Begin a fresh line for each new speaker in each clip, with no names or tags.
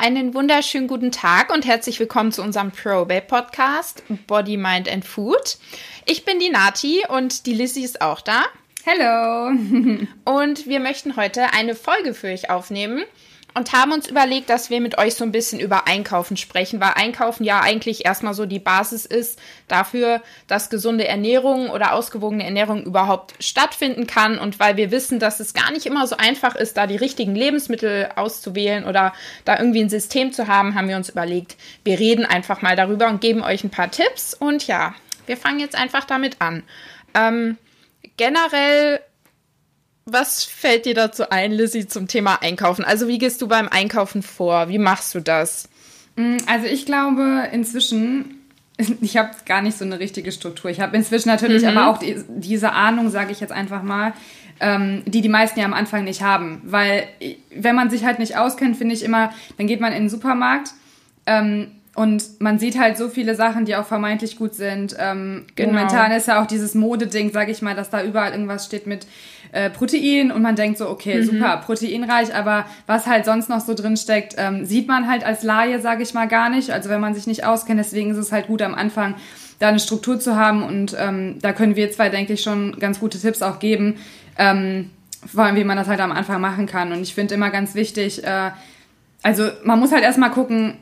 einen wunderschönen guten Tag und herzlich willkommen zu unserem Probate Podcast Body, Mind and Food. Ich bin die Nati und die Lissy ist auch da.
Hallo.
und wir möchten heute eine Folge für euch aufnehmen und haben uns überlegt, dass wir mit euch so ein bisschen über Einkaufen sprechen, weil Einkaufen ja eigentlich erstmal so die Basis ist dafür, dass gesunde Ernährung oder ausgewogene Ernährung überhaupt stattfinden kann und weil wir wissen, dass es gar nicht immer so einfach ist, da die richtigen Lebensmittel auszuwählen oder da irgendwie ein System zu haben, haben wir uns überlegt, wir reden einfach mal darüber und geben euch ein paar Tipps und ja, wir fangen jetzt einfach damit an. Ähm, generell was fällt dir dazu ein, Lizzie, zum Thema Einkaufen? Also wie gehst du beim Einkaufen vor? Wie machst du das?
Mm, also ich glaube inzwischen, ich habe gar nicht so eine richtige Struktur. Ich habe inzwischen natürlich mhm. aber auch die, diese Ahnung, sage ich jetzt einfach mal, ähm, die die meisten ja am Anfang nicht haben. Weil wenn man sich halt nicht auskennt, finde ich immer, dann geht man in den Supermarkt ähm, und man sieht halt so viele Sachen, die auch vermeintlich gut sind. Ähm, genau. Momentan ist ja auch dieses Modeding, sage ich mal, dass da überall irgendwas steht mit äh, Protein und man denkt so, okay, mhm. super, proteinreich, aber was halt sonst noch so drin steckt, ähm, sieht man halt als Laie, sage ich mal, gar nicht. Also wenn man sich nicht auskennt, deswegen ist es halt gut am Anfang da eine Struktur zu haben und ähm, da können wir zwei, denke ich, schon ganz gute Tipps auch geben, ähm, vor allem wie man das halt am Anfang machen kann. Und ich finde immer ganz wichtig, äh, also man muss halt erstmal gucken,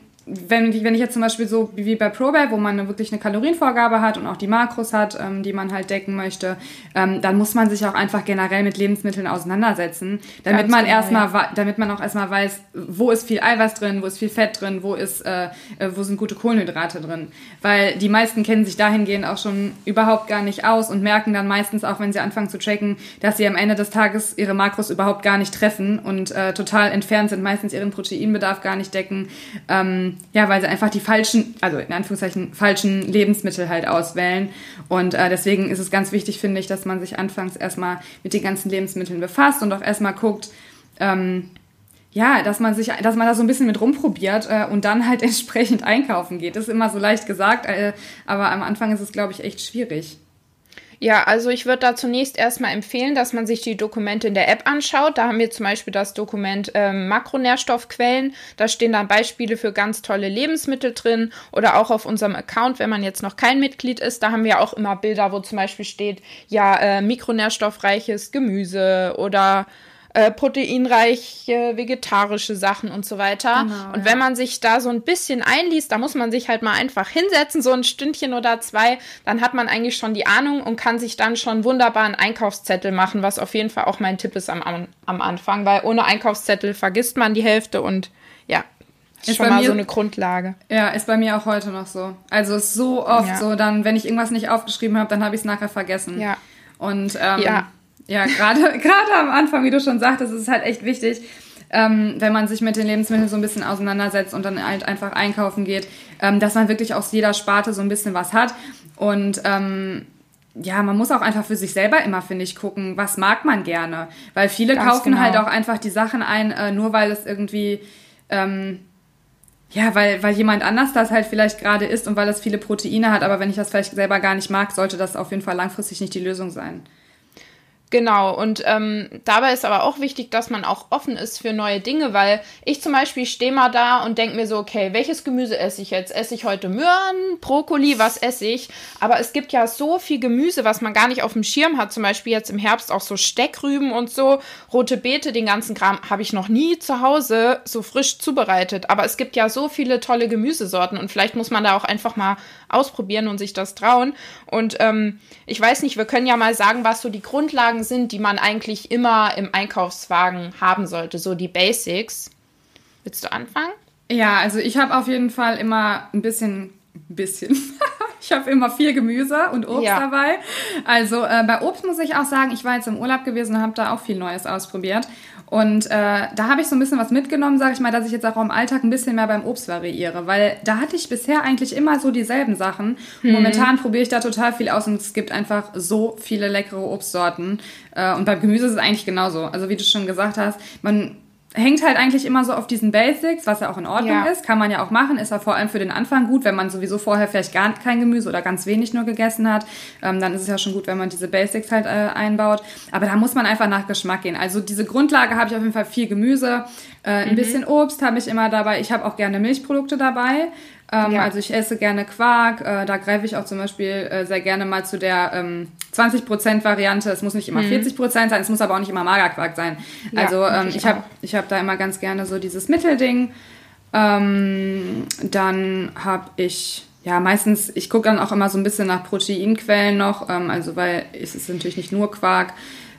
wenn, wenn ich jetzt zum Beispiel so wie bei ProBab, wo man wirklich eine Kalorienvorgabe hat und auch die Makros hat, ähm, die man halt decken möchte, ähm, dann muss man sich auch einfach generell mit Lebensmitteln auseinandersetzen, damit Ganz man genau, erstmal, ja. damit man auch erstmal weiß, wo ist viel Eiweiß drin, wo ist viel Fett drin, wo ist, äh, äh, wo sind gute Kohlenhydrate drin, weil die meisten kennen sich dahingehend auch schon überhaupt gar nicht aus und merken dann meistens auch, wenn sie anfangen zu tracken, dass sie am Ende des Tages ihre Makros überhaupt gar nicht treffen und äh, total entfernt sind, meistens ihren Proteinbedarf gar nicht decken. Ähm, ja, weil sie einfach die falschen, also in Anführungszeichen falschen Lebensmittel halt auswählen. Und äh, deswegen ist es ganz wichtig, finde ich, dass man sich anfangs erstmal mit den ganzen Lebensmitteln befasst und auch erstmal guckt, ähm, ja, dass man sich, dass man da so ein bisschen mit rumprobiert äh, und dann halt entsprechend einkaufen geht. Das ist immer so leicht gesagt, äh, aber am Anfang ist es, glaube ich, echt schwierig.
Ja, also ich würde da zunächst erstmal empfehlen, dass man sich die Dokumente in der App anschaut. Da haben wir zum Beispiel das Dokument ähm, Makronährstoffquellen. Da stehen dann Beispiele für ganz tolle Lebensmittel drin oder auch auf unserem Account, wenn man jetzt noch kein Mitglied ist. Da haben wir auch immer Bilder, wo zum Beispiel steht, ja, äh, mikronährstoffreiches Gemüse oder äh, proteinreiche vegetarische Sachen und so weiter. Genau, und wenn man sich da so ein bisschen einliest, da muss man sich halt mal einfach hinsetzen, so ein Stündchen oder zwei, dann hat man eigentlich schon die Ahnung und kann sich dann schon wunderbar einen Einkaufszettel machen, was auf jeden Fall auch mein Tipp ist am, am Anfang, weil ohne Einkaufszettel vergisst man die Hälfte und ja, ist, ist schon mal mir, so eine Grundlage.
Ja, ist bei mir auch heute noch so. Also ist so oft ja. so, dann, wenn ich irgendwas nicht aufgeschrieben habe, dann habe ich es nachher vergessen. Ja. Und ähm, ja. Ja, gerade gerade am Anfang, wie du schon sagtest, ist es halt echt wichtig, ähm, wenn man sich mit den Lebensmitteln so ein bisschen auseinandersetzt und dann halt einfach einkaufen geht, ähm, dass man wirklich aus jeder Sparte so ein bisschen was hat. Und ähm, ja, man muss auch einfach für sich selber immer, finde ich, gucken, was mag man gerne. Weil viele Ganz kaufen genau. halt auch einfach die Sachen ein, äh, nur weil es irgendwie, ähm, ja, weil, weil jemand anders das halt vielleicht gerade isst und weil es viele Proteine hat. Aber wenn ich das vielleicht selber gar nicht mag, sollte das auf jeden Fall langfristig nicht die Lösung sein.
Genau, und ähm, dabei ist aber auch wichtig, dass man auch offen ist für neue Dinge, weil ich zum Beispiel stehe mal da und denke mir so, okay, welches Gemüse esse ich jetzt? Esse ich heute Möhren, Brokkoli, was esse ich? Aber es gibt ja so viel Gemüse, was man gar nicht auf dem Schirm hat. Zum Beispiel jetzt im Herbst auch so Steckrüben und so, rote Beete, den ganzen Kram habe ich noch nie zu Hause so frisch zubereitet. Aber es gibt ja so viele tolle Gemüsesorten und vielleicht muss man da auch einfach mal ausprobieren und sich das trauen. Und ähm, ich weiß nicht, wir können ja mal sagen, was so die Grundlagen sind, die man eigentlich immer im Einkaufswagen haben sollte, so die Basics. Willst du anfangen?
Ja, also ich habe auf jeden Fall immer ein bisschen, ein bisschen. ich habe immer viel Gemüse und Obst ja. dabei. Also äh, bei Obst muss ich auch sagen, ich war jetzt im Urlaub gewesen und habe da auch viel Neues ausprobiert. Und äh, da habe ich so ein bisschen was mitgenommen, sage ich mal, dass ich jetzt auch im Alltag ein bisschen mehr beim Obst variiere, weil da hatte ich bisher eigentlich immer so dieselben Sachen. Mhm. Momentan probiere ich da total viel aus und es gibt einfach so viele leckere Obstsorten. Äh, und beim Gemüse ist es eigentlich genauso. Also wie du schon gesagt hast, man hängt halt eigentlich immer so auf diesen Basics, was ja auch in Ordnung
Ja.
ist. Kann man ja auch machen. Ist ja vor allem für den Anfang gut, wenn man sowieso vorher vielleicht gar kein Gemüse oder ganz wenig nur gegessen hat. Ähm, dann ist es ja schon gut, wenn man diese Basics halt äh, einbaut. Aber da muss man einfach nach Geschmack gehen. Also diese Grundlage habe ich auf jeden Fall viel Gemüse, äh, ein bisschen Obst habe ich immer dabei. Ich habe auch gerne Milchprodukte dabei. Ähm,
Ja.
Also ich esse gerne Quark. Äh, da greife ich auch zum Beispiel äh, sehr gerne mal zu der ähm, 20% Variante. Es muss nicht immer 40% sein, es muss aber auch nicht immer Magerquark sein.
Ja,
also ähm,
ich
habe ich hab da immer ganz gerne so dieses Mittelding. Ähm, dann habe ich, ja, meistens, ich gucke dann auch immer so ein bisschen nach Proteinquellen noch, ähm, also weil es ist natürlich nicht nur Quark.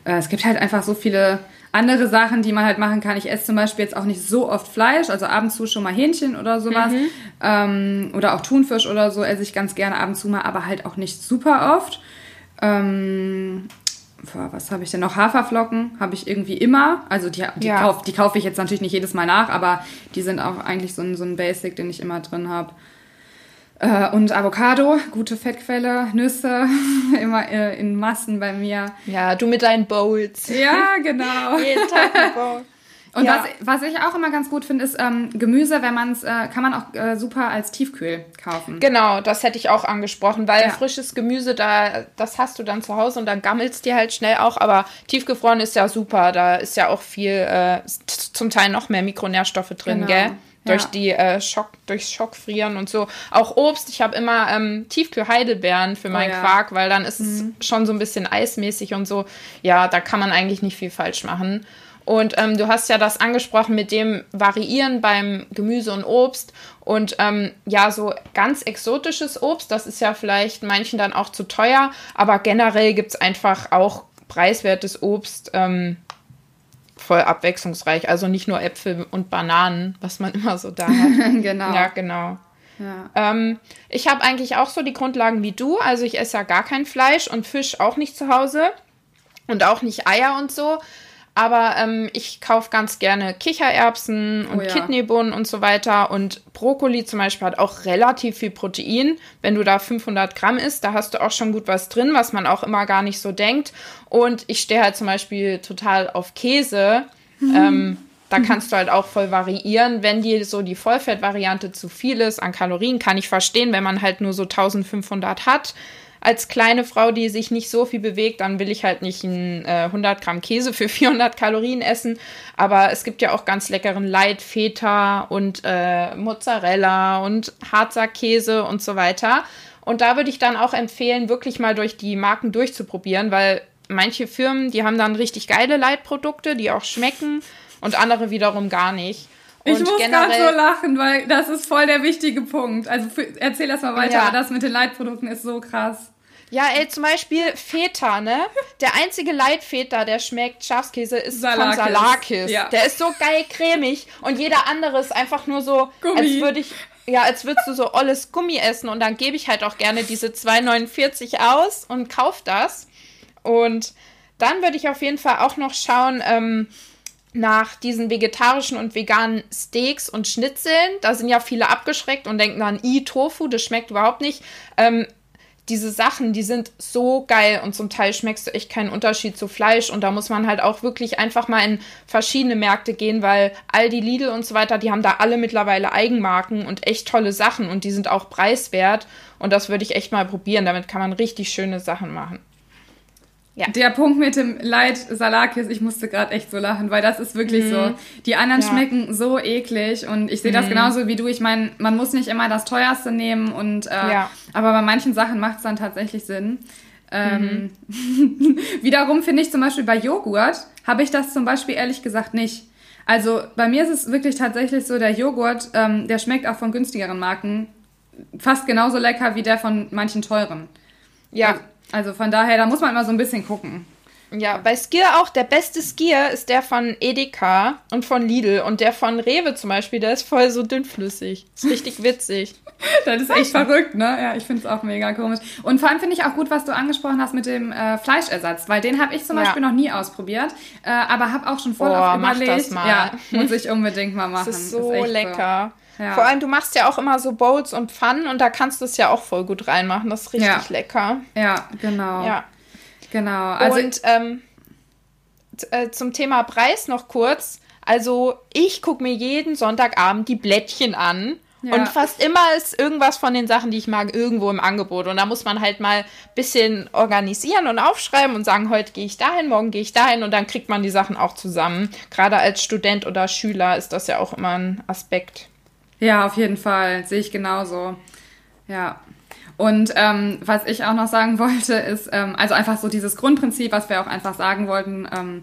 Äh, es gibt halt einfach so viele andere Sachen, die man halt machen kann. Ich esse zum Beispiel jetzt auch nicht so oft Fleisch, also ab und zu schon mal Hähnchen oder sowas. Ähm, oder auch Thunfisch oder so esse ich ganz gerne ab und zu mal, aber halt auch nicht super oft. Ähm, was habe ich denn noch? Haferflocken habe ich irgendwie immer. Also die, die,
Ja.
kauf, die kaufe ich jetzt natürlich nicht jedes Mal nach, aber die sind auch eigentlich so ein, so ein Basic, den ich immer drin habe. Äh, und Avocado, gute Fettquelle, Nüsse, immer äh, in Massen bei mir.
Ja, du mit deinen Bowls.
Ja, genau.
Jeden Tag ein Bowl.
Und
Ja.
was, was ich auch immer ganz gut finde, ist ähm, Gemüse, wenn man es, äh, kann man auch äh, super als Tiefkühl kaufen.
Genau, das hätte ich auch angesprochen, weil
Ja.
frisches Gemüse, da, das hast du dann zu Hause und dann gammelst dir halt schnell auch, aber tiefgefroren ist ja super, da ist ja auch viel, äh, zum Teil noch mehr Mikronährstoffe drin,
Genau,
gell?
Ja.
Durch die äh, Schock, durchs Schockfrieren und so. Auch Obst, ich habe immer ähm, Tiefkühl-Heidelbeeren für meinen
Oh ja.
Quark, weil dann ist es schon so ein bisschen eismäßig und so. Ja, da kann man eigentlich nicht viel falsch machen. Und ähm, du hast ja das angesprochen mit dem Variieren beim Gemüse und Obst. Und ähm, ja, so ganz exotisches Obst, das ist ja vielleicht manchen dann auch zu teuer. Aber generell gibt es einfach auch preiswertes Obst. Ähm, voll abwechslungsreich. Also nicht nur Äpfel und Bananen, was man immer so da hat.
genau.
ja, genau.
Ja.
Ähm, ich habe eigentlich auch so die Grundlagen wie du. Also ich esse ja gar kein Fleisch und Fisch auch nicht zu Hause und auch nicht Eier und so. Aber ähm, ich kaufe ganz gerne Kichererbsen und
Oh ja.
Kidneybohnen und so weiter. Und Brokkoli zum Beispiel hat auch relativ viel Protein. Wenn du da 500 Gramm isst, da hast du auch schon gut was drin, was man auch immer gar nicht so denkt. Und ich stehe halt zum Beispiel total auf Käse. Ähm, da kannst du halt auch voll variieren. Wenn dir so die Vollfettvariante zu viel ist an Kalorien, kann ich verstehen, wenn man halt nur so 1500 hat. Als kleine Frau, die sich nicht so viel bewegt, dann will ich halt nicht ein, äh, 100 Gramm Käse für 400 Kalorien essen. Aber es gibt ja auch ganz leckeren Light Feta und äh, Mozzarella und Harzer Käse und so weiter. Und da würde ich dann auch empfehlen, wirklich mal durch die Marken durchzuprobieren, weil manche Firmen, die haben dann richtig geile Leitprodukte, die auch schmecken und andere wiederum gar nicht.
Ich
und
muss gerade so lachen, weil das ist voll der wichtige Punkt. Also für, erzähl das mal weiter,
Ja.
das mit den Leitprodukten ist so krass.
Ja, ey, zum Beispiel Feta, ne? Der einzige Leitfeta, der schmeckt Schafskäse, ist
Salakis.
von Salakis.
Ja.
Der ist so geil cremig und jeder andere ist einfach nur so,
Gummi.
als würde ich, ja, als würdest du so olles Gummi essen und dann gebe ich halt auch gerne diese 2,49 aus und kauf das. Und dann würde ich auf jeden Fall auch noch schauen, ähm, nach diesen vegetarischen und veganen Steaks und Schnitzeln. Da sind ja viele abgeschreckt und denken dann, i, Tofu, das schmeckt überhaupt nicht. Ähm, diese Sachen, die sind so geil und zum Teil schmeckst du echt keinen Unterschied zu Fleisch. Und da muss man halt auch wirklich einfach mal in verschiedene Märkte gehen, weil Aldi, Lidl und so weiter, die haben da alle mittlerweile Eigenmarken und echt tolle Sachen und die sind auch preiswert. Und das würde ich echt mal probieren, damit kann man richtig schöne Sachen machen.
Der Punkt mit dem Light Salakis, ich musste gerade echt so lachen, weil das ist wirklich so. Die anderen
Ja.
schmecken so eklig und ich sehe das genauso wie du. Ich meine, man muss nicht immer das teuerste nehmen und äh,
Ja.
aber bei manchen Sachen macht es dann tatsächlich Sinn. Ähm, wiederum finde ich zum Beispiel bei Joghurt habe ich das zum Beispiel ehrlich gesagt nicht. Also bei mir ist es wirklich tatsächlich so, der Joghurt, ähm, der schmeckt auch von günstigeren Marken fast genauso lecker wie der von manchen teuren.
Ja,
Also von daher, da muss man immer so ein bisschen gucken.
Ja, bei Skier auch. Der beste Skier ist der von Edeka und von Lidl. Und der von Rewe zum Beispiel, der ist voll so dünnflüssig. Ist richtig witzig.
Das ist echt verrückt, ne? Ja, ich finde es auch mega komisch. Und vor allem finde ich auch gut, was du angesprochen hast mit dem äh, Fleischersatz, weil den habe ich zum
Ja.
Beispiel noch nie ausprobiert, äh, aber habe auch schon voll
Oh,
oft
mach
überlegt.
das mal.
Ja, muss ich unbedingt mal machen.
Das ist so
echt
lecker.
Ja.
Vor allem, du machst ja auch immer so Bowls und Pfannen und da kannst du es ja auch voll gut reinmachen. Das ist richtig
Ja.
lecker.
Ja, genau.
Ja.
Genau. Also
und ähm, äh, zum Thema Preis noch kurz. Also ich gucke mir jeden Sonntagabend die Blättchen an. Ja. Und fast immer ist irgendwas von den Sachen, die ich mag, irgendwo im Angebot. Und da muss man halt mal ein bisschen organisieren und aufschreiben und sagen, heute gehe ich dahin, morgen gehe ich dahin und dann kriegt man die Sachen auch zusammen. Gerade als Student oder Schüler ist das ja auch immer ein Aspekt.
Ja, auf jeden Fall. Sehe ich genauso. Ja. Und ähm, was ich auch noch sagen wollte, ist, ähm, also einfach so dieses Grundprinzip, was wir auch einfach sagen wollten, ähm,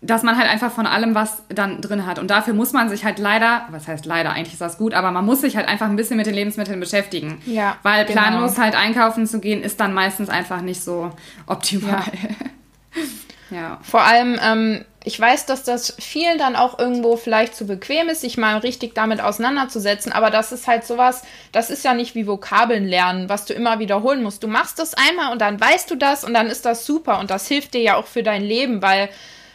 dass man halt einfach von allem was dann drin hat. Und dafür muss man sich halt leider, was heißt leider, eigentlich ist das gut, aber man muss sich halt einfach ein bisschen mit den Lebensmitteln beschäftigen. Ja. Weil genau. planlos halt einkaufen zu gehen, ist dann meistens einfach nicht so optimal.
Ja. ja. Vor allem, ähm, ich weiß, dass das vielen dann auch irgendwo vielleicht zu bequem ist, sich mal richtig damit auseinanderzusetzen, aber das ist halt sowas, das ist ja nicht wie Vokabeln lernen, was du immer wiederholen musst. Du machst das einmal und dann weißt du das und dann ist das super und das hilft dir ja auch für dein Leben, weil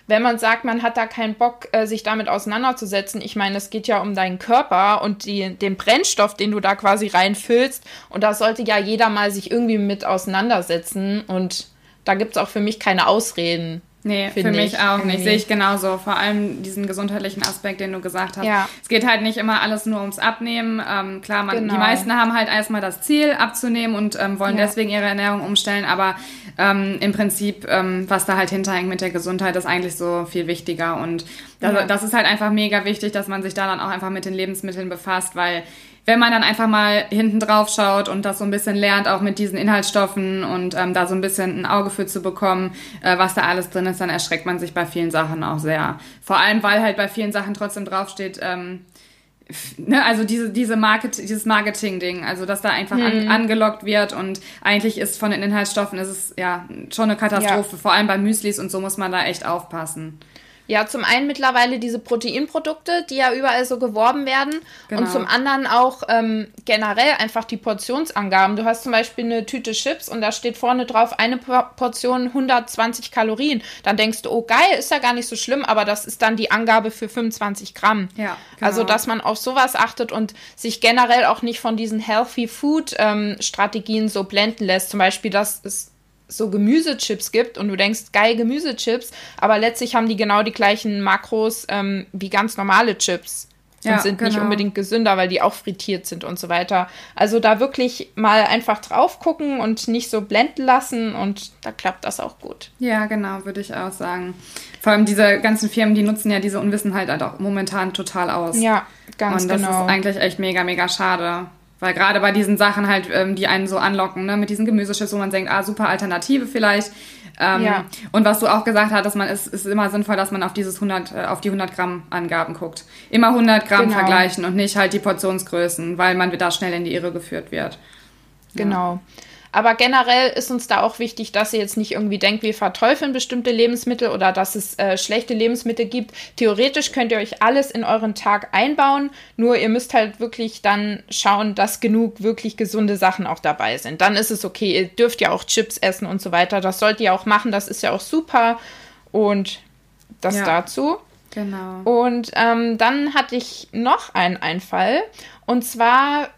wenn man sagt, man hat da keinen Bock, äh, sich damit auseinanderzusetzen, ich meine, es geht ja um deinen Körper und die, den Brennstoff, den du da quasi reinfüllst. Und da sollte ja jeder mal sich irgendwie mit auseinandersetzen. Und da gibt es auch für mich keine Ausreden.
Nee, für mich auch irgendwie. nicht. Sehe ich genauso. Vor allem diesen gesundheitlichen Aspekt, den du gesagt hast. Ja. Es geht halt nicht immer alles nur ums Abnehmen. Ähm, klar, man, genau. die meisten haben halt erstmal das Ziel abzunehmen und ähm, wollen ja. deswegen ihre Ernährung umstellen. Aber ähm, im Prinzip, ähm, was da halt hinterhängt mit der Gesundheit, ist eigentlich so viel wichtiger. Und das, ja. das ist halt einfach mega wichtig, dass man sich da dann auch einfach mit den Lebensmitteln befasst, weil wenn man dann einfach mal hinten drauf schaut und das so ein bisschen lernt, auch mit diesen Inhaltsstoffen und ähm, da so ein bisschen ein Auge für zu bekommen, äh, was da alles drin ist, dann erschreckt man sich bei vielen Sachen auch sehr. Vor allem, weil halt bei vielen Sachen trotzdem draufsteht, ähm, ne, also diese, diese Market, dieses Marketing-Ding, also dass da einfach mhm. an, angelockt wird und eigentlich ist von den Inhaltsstoffen ist es ja schon eine Katastrophe. Ja. Vor allem bei Müslis und so muss man da echt aufpassen.
Ja, zum einen mittlerweile diese Proteinprodukte, die ja überall so geworben werden. Genau. Und zum anderen auch ähm, generell einfach die Portionsangaben. Du hast zum Beispiel eine Tüte Chips und da steht vorne drauf eine Portion 120 Kalorien. Dann denkst du, oh geil, ist ja gar nicht so schlimm, aber das ist dann die Angabe für 25 Gramm. Ja, genau. Also, dass man auf sowas achtet und sich generell auch nicht von diesen Healthy Food ähm, Strategien so blenden lässt. Zum Beispiel, dass es so Gemüsechips gibt und du denkst, geil, Gemüsechips, aber letztlich haben die genau die gleichen Makros ähm, wie ganz normale Chips und ja, sind genau. nicht unbedingt gesünder, weil die auch frittiert sind und so weiter. Also da wirklich mal einfach drauf gucken und nicht so blenden lassen und da klappt das auch gut.
Ja, genau, würde ich auch sagen. Vor allem diese ganzen Firmen, die nutzen ja diese Unwissenheit halt auch momentan total aus. Ja, ganz genau. Und das genau. ist eigentlich echt mega, mega schade. Weil gerade bei diesen Sachen halt, ähm, die einen so anlocken, ne, mit diesen Gemüseschips, wo man denkt, ah, super Alternative vielleicht. Ähm, ja. Und was du auch gesagt hattest, man ist, ist immer sinnvoll, dass man auf dieses 100, äh, auf die 100 Gramm Angaben guckt. Immer 100 Gramm genau. vergleichen und nicht halt die Portionsgrößen, weil man da schnell in die Irre geführt wird.
Genau. Ja. Aber generell ist uns da auch wichtig, dass ihr jetzt nicht irgendwie denkt, wir verteufeln bestimmte Lebensmittel oder dass es äh, schlechte Lebensmittel gibt. Theoretisch könnt ihr euch alles in euren Tag einbauen, nur ihr müsst halt wirklich dann schauen, dass genug wirklich gesunde Sachen auch dabei sind. Dann ist es okay. Ihr dürft ja auch Chips essen und so weiter. Das sollt ihr auch machen. Das ist ja auch super. Und das ja. dazu. Genau. Und ähm, dann hatte ich noch einen Einfall. Und zwar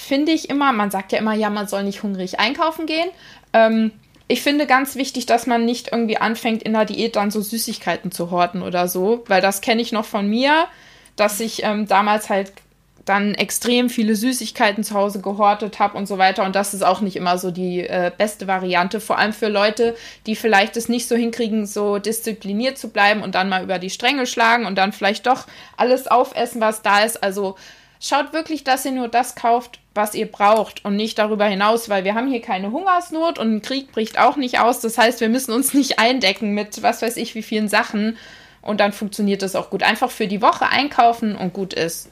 finde ich immer, man sagt ja immer, ja, man soll nicht hungrig einkaufen gehen. Ähm, ich finde ganz wichtig, dass man nicht irgendwie anfängt, in der Diät dann so Süßigkeiten zu horten oder so, weil das kenne ich noch von mir, dass ich ähm, damals halt dann extrem viele Süßigkeiten zu Hause gehortet habe und so weiter. Und das ist auch nicht immer so die äh, beste Variante, vor allem für Leute, die vielleicht es nicht so hinkriegen, so diszipliniert zu bleiben und dann mal über die Stränge schlagen und dann vielleicht doch alles aufessen, was da ist. Also schaut wirklich, dass ihr nur das kauft, was ihr braucht und nicht darüber hinaus, weil wir haben hier keine Hungersnot und ein Krieg bricht auch nicht aus. Das heißt, wir müssen uns nicht eindecken mit was weiß ich wie vielen Sachen und dann funktioniert das auch gut. Einfach für die Woche einkaufen und gut ist.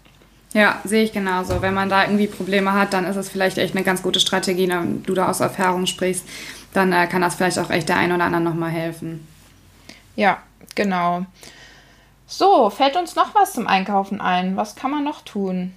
Ja, sehe ich genauso. Wenn man da irgendwie Probleme hat, dann ist es vielleicht echt eine ganz gute Strategie, wenn du da aus Erfahrung sprichst, dann äh, kann das vielleicht auch echt der ein oder anderen nochmal helfen.
Ja, genau. So, fällt uns noch was zum Einkaufen ein? Was kann man noch tun?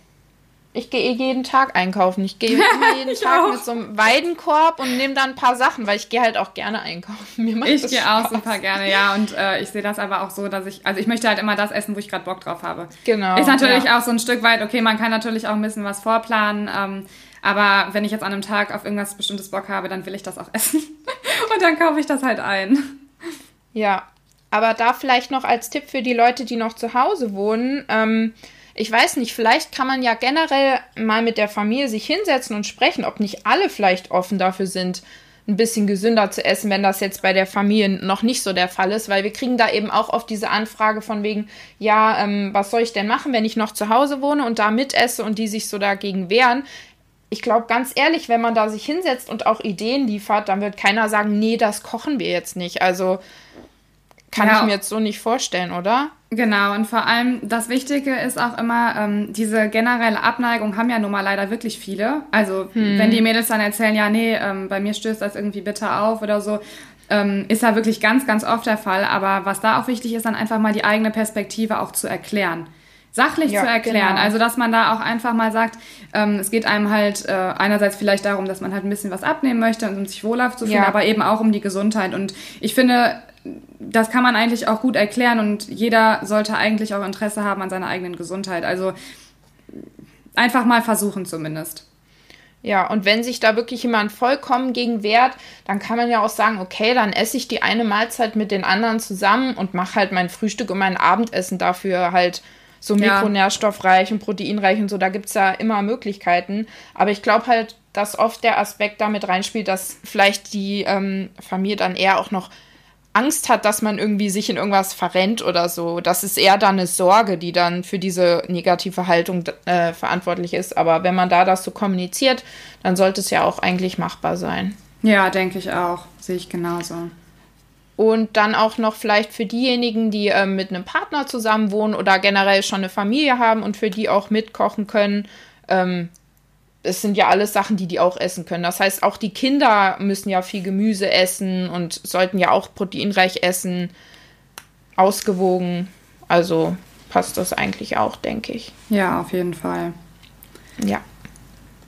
Ich gehe jeden Tag einkaufen. Ich gehe jeden Tag auch. mit so einem Weidenkorb und nehme dann ein paar Sachen, weil ich gehe halt auch gerne einkaufen.
Mir macht ich gehe auch super gerne, ja. Und äh, ich sehe das aber auch so, dass ich, also ich möchte halt immer das essen, wo ich gerade Bock drauf habe. Genau. Ist natürlich ja. auch so ein Stück weit, okay, man kann natürlich auch ein bisschen was vorplanen. Ähm, aber wenn ich jetzt an einem Tag auf irgendwas bestimmtes Bock habe, dann will ich das auch essen. und dann kaufe ich das halt ein.
Ja, Aber da vielleicht noch als Tipp für die Leute, die noch zu Hause wohnen, ähm, ich weiß nicht, vielleicht kann man ja generell mal mit der Familie sich hinsetzen und sprechen, ob nicht alle vielleicht offen dafür sind, ein bisschen gesünder zu essen, wenn das jetzt bei der Familie noch nicht so der Fall ist, weil wir kriegen da eben auch oft diese Anfrage von wegen, ja, ähm, was soll ich denn machen, wenn ich noch zu Hause wohne und da mitesse und die sich so dagegen wehren. Ich glaube, ganz ehrlich, wenn man da sich hinsetzt und auch Ideen liefert, dann wird keiner sagen, nee, das kochen wir jetzt nicht. Also kann ja. ich mir jetzt so nicht vorstellen, oder?
Genau, und vor allem das Wichtige ist auch immer, ähm, diese generelle Abneigung haben ja nun mal leider wirklich viele. Also hm. wenn die Mädels dann erzählen, ja, nee, ähm, bei mir stößt das irgendwie bitter auf oder so, ähm, ist da wirklich ganz, ganz oft der Fall. Aber was da auch wichtig ist, dann einfach mal die eigene Perspektive auch zu erklären sachlich ja, zu erklären. Genau. Also, dass man da auch einfach mal sagt, ähm, es geht einem halt äh, einerseits vielleicht darum, dass man halt ein bisschen was abnehmen möchte und um sich wohlhaft zu fühlen, ja. aber eben auch um die Gesundheit. Und ich finde, das kann man eigentlich auch gut erklären und jeder sollte eigentlich auch Interesse haben an seiner eigenen Gesundheit. Also einfach mal versuchen zumindest.
Ja, und wenn sich da wirklich jemand vollkommen gegen wehrt, dann kann man ja auch sagen, okay, dann esse ich die eine Mahlzeit mit den anderen zusammen und mache halt mein Frühstück und mein Abendessen dafür halt so mikronährstoffreich und proteinreich und so. Da gibt es ja immer Möglichkeiten. Aber ich glaube halt, dass oft der Aspekt damit reinspielt, dass vielleicht die ähm, Familie dann eher auch noch Angst hat, dass man irgendwie sich in irgendwas verrennt oder so. Das ist eher dann eine Sorge, die dann für diese negative Haltung äh, verantwortlich ist. Aber wenn man da das so kommuniziert, dann sollte es ja auch eigentlich machbar sein.
Ja, denke ich auch. Sehe ich genauso.
Und dann auch noch vielleicht für diejenigen, die äh, mit einem Partner zusammen wohnen oder generell schon eine Familie haben und für die auch mitkochen können, ähm, es sind ja alles Sachen, die die auch essen können. Das heißt, auch die Kinder müssen ja viel Gemüse essen und sollten ja auch proteinreich essen, ausgewogen. Also passt das eigentlich auch, denke ich.
Ja, auf jeden Fall.
Ja.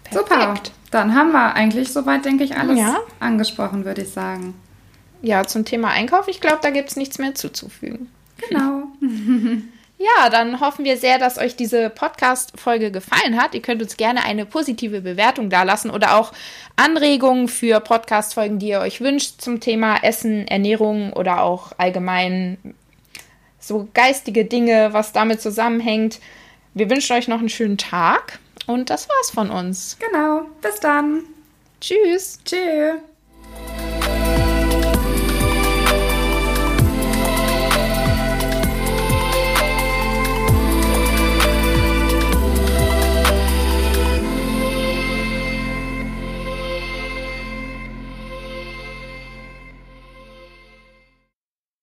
Perfekt. Super. Dann haben wir eigentlich soweit, denke ich, alles ja. angesprochen, würde ich sagen.
Ja, zum Thema Einkauf, ich glaube, da gibt es nichts mehr zuzufügen.
Genau.
Ja, dann hoffen wir sehr, dass euch diese Podcast-Folge gefallen hat. Ihr könnt uns gerne eine positive Bewertung dalassen oder auch Anregungen für Podcast-Folgen, die ihr euch wünscht zum Thema Essen, Ernährung oder auch allgemein so geistige Dinge, was damit zusammenhängt. Wir wünschen euch noch einen schönen Tag und das war's von uns.
Genau, bis dann.
Tschüss.
Tschüss.